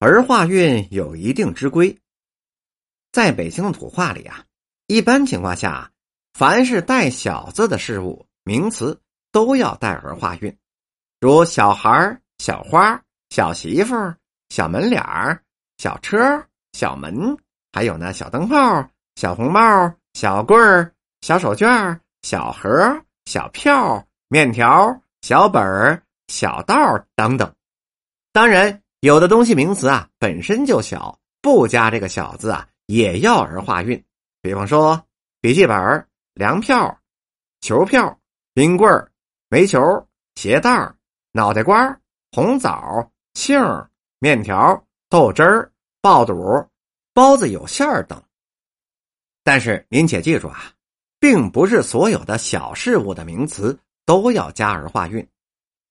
儿化韵有一定之规。在北京的土话里啊，一般情况下，凡是带“小”字的事物、名词，都要带儿化韵，如小孩、小花、小媳妇、小门脸儿、小车、小门，还有那小灯泡、小红帽、小棍儿、小手绢、小盒、小票、面条、小本儿、小道等等。当然，有的东西名词啊本身就小，不加这个“小”字啊。也要儿化韵，比方说笔记本、粮票、球票、冰棍煤球、鞋带脑袋瓜红枣、杏面条、豆汁儿、爆肚、包子有馅儿等。但是您且记住啊，并不是所有的小事物的名词都要加儿化韵。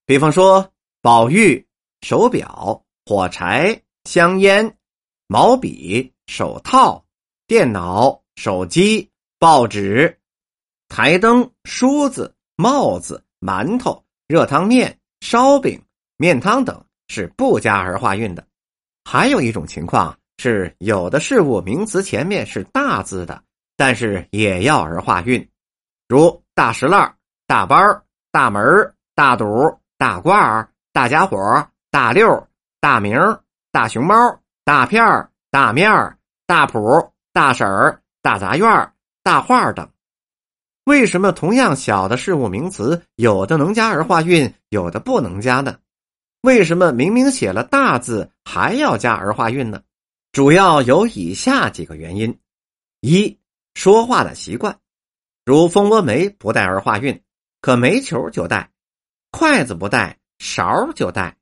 比方说宝玉、手表、火柴、香烟、毛笔。手套、电脑、手机、报纸、台灯、梳子、帽子、馒头、热汤面、烧饼、面汤等是不加儿化韵的。还有一种情况是，有的事物名词前面是大字的，但是也要儿化韵，如大石烂、大班大门大堵、大褂大家伙、大六、大名、大熊猫、大片大面儿。大谱、大婶儿、大杂院、大画等，为什么同样小的事物名词，有的能加儿化韵，有的不能加呢？为什么明明写了大字还要加儿化韵呢？主要有以下几个原因：一、说话的习惯，如蜂窝煤不带儿化韵，可煤球就带；筷子不带，勺就带；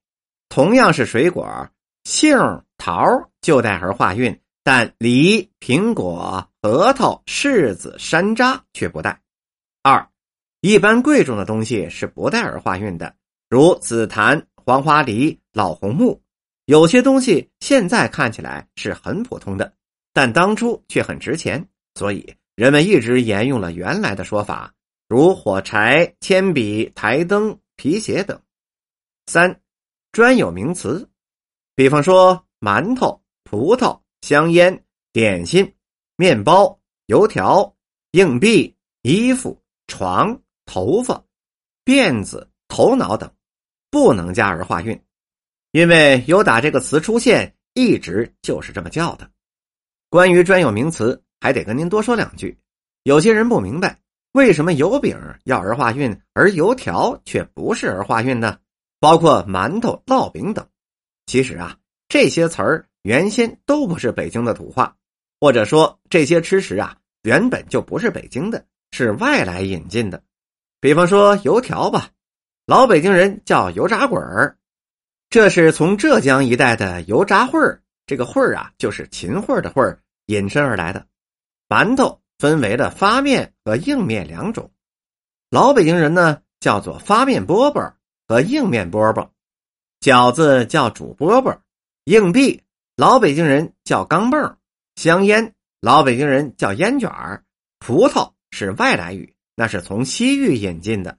同样是水果，杏桃就带儿化韵。但梨、苹果、核桃、柿子、山楂却不带。二，一般贵重的东西是不带儿化韵的，如紫檀、黄花梨、老红木。有些东西现在看起来是很普通的，但当初却很值钱，所以人们一直沿用了原来的说法，如火柴、铅笔、台灯、皮鞋等。三，专有名词，比方说馒头、葡萄。香烟、点心、面包、油条、硬币、衣服、床、头发、辫子、头脑等，不能加儿化韵，因为“有打”这个词出现，一直就是这么叫的。关于专有名词，还得跟您多说两句。有些人不明白，为什么油饼要儿化韵，而油条却不是儿化韵呢？包括馒头、烙饼等。其实啊，这些词儿。原先都不是北京的土话，或者说这些吃食啊，原本就不是北京的，是外来引进的。比方说油条吧，老北京人叫油炸滚儿，这是从浙江一带的油炸烩儿，这个烩儿啊就是秦桧的桧儿引申而来的。馒头分为了发面和硬面两种，老北京人呢叫做发面饽饽和硬面饽饽，饺子叫煮饽饽，硬币。老北京人叫钢镚香烟老北京人叫烟卷儿，葡萄是外来语，那是从西域引进的，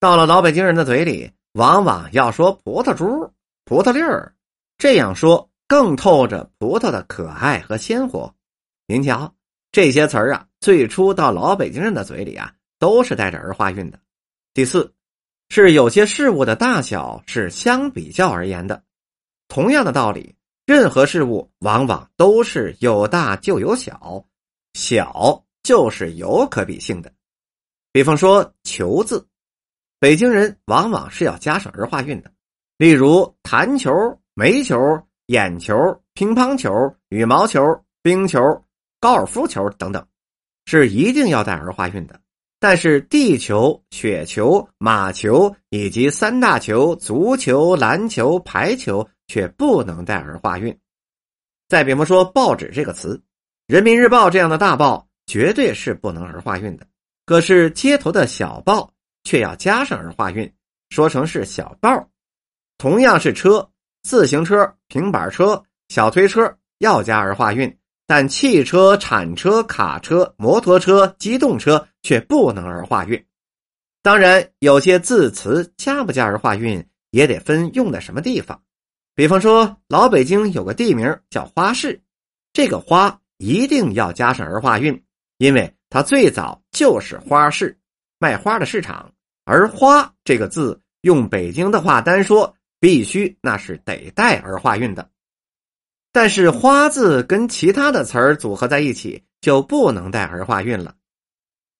到了老北京人的嘴里，往往要说葡萄珠、葡萄粒儿，这样说更透着葡萄的可爱和鲜活。您瞧，这些词儿啊，最初到老北京人的嘴里啊，都是带着儿化韵的。第四，是有些事物的大小是相比较而言的，同样的道理。任何事物往往都是有大就有小，小就是有可比性的。比方说“球”字，北京人往往是要加上儿化韵的。例如弹球、煤球、眼球、乒乓球、羽毛球、冰球、高尔夫球等等，是一定要带儿化韵的。但是地球、雪球、马球以及三大球足球、篮球、排球。却不能带儿化韵。再比方说“报纸”这个词，“人民日报”这样的大报绝对是不能儿化韵的。可是街头的小报却要加上儿化韵，说成是小报。同样是车，自行车、平板车、小推车要加儿化韵，但汽车、铲车、卡车、摩托车、机动车却不能儿化韵。当然，有些字词加不加儿化韵，也得分用在什么地方。比方说，老北京有个地名叫花市，这个“花”一定要加上儿化韵，因为它最早就是花市，卖花的市场。而“花”这个字，用北京的话单说，必须那是得带儿化韵的。但是“花”字跟其他的词儿组合在一起，就不能带儿化韵了。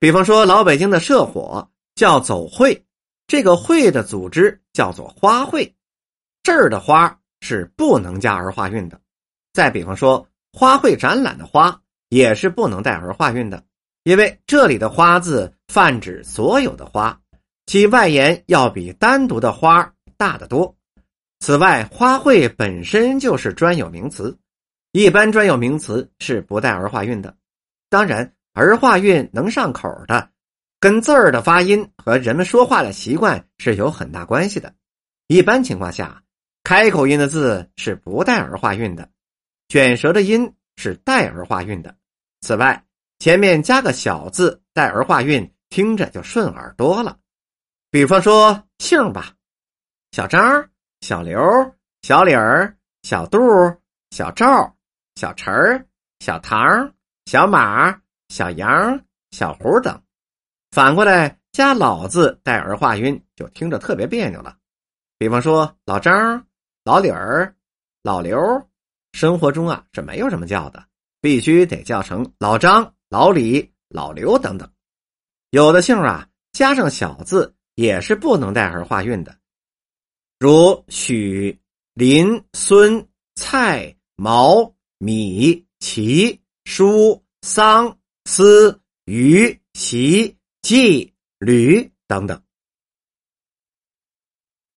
比方说，老北京的社火叫走会，这个会的组织叫做花会，这儿的花。是不能加儿化韵的。再比方说，花卉展览的“花”也是不能带儿化韵的，因为这里的“花”字泛指所有的花，其外延要比单独的“花”大得多。此外，花卉本身就是专有名词，一般专有名词是不带儿化韵的。当然，儿化韵能上口的，跟字儿的发音和人们说话的习惯是有很大关系的。一般情况下。开口音的字是不带儿化韵的，卷舌的音是带儿化韵的。此外，前面加个小字带儿化韵，听着就顺耳多了。比方说姓吧，小张、小刘、小李儿、小杜、小赵、小陈儿、小唐、小马、小杨、小胡等。反过来加老字带儿化音，就听着特别别扭了。比方说老张。老李儿、老刘，生活中啊是没有这么叫的，必须得叫成老张、老李、老刘等等。有的姓啊加上小字也是不能带儿化韵的，如许、林、孙、蔡、毛、米、齐、舒、桑、丝、余、席、季、吕等等。